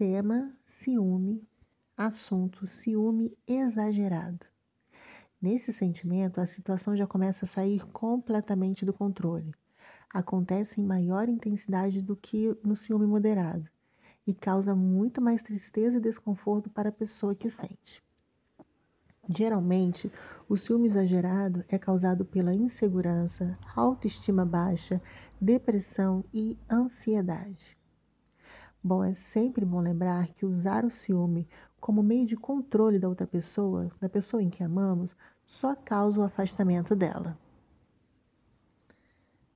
Tema: ciúme. Assunto: ciúme exagerado. Nesse sentimento, a situação já começa a sair completamente do controle. Acontece em maior intensidade do que no ciúme moderado e causa muito mais tristeza e desconforto para a pessoa que sente. Geralmente, o ciúme exagerado é causado pela insegurança, autoestima baixa, depressão e ansiedade. Bom, é sempre bom lembrar que usar o ciúme como meio de controle da outra pessoa, da pessoa em que amamos, só causa o afastamento dela.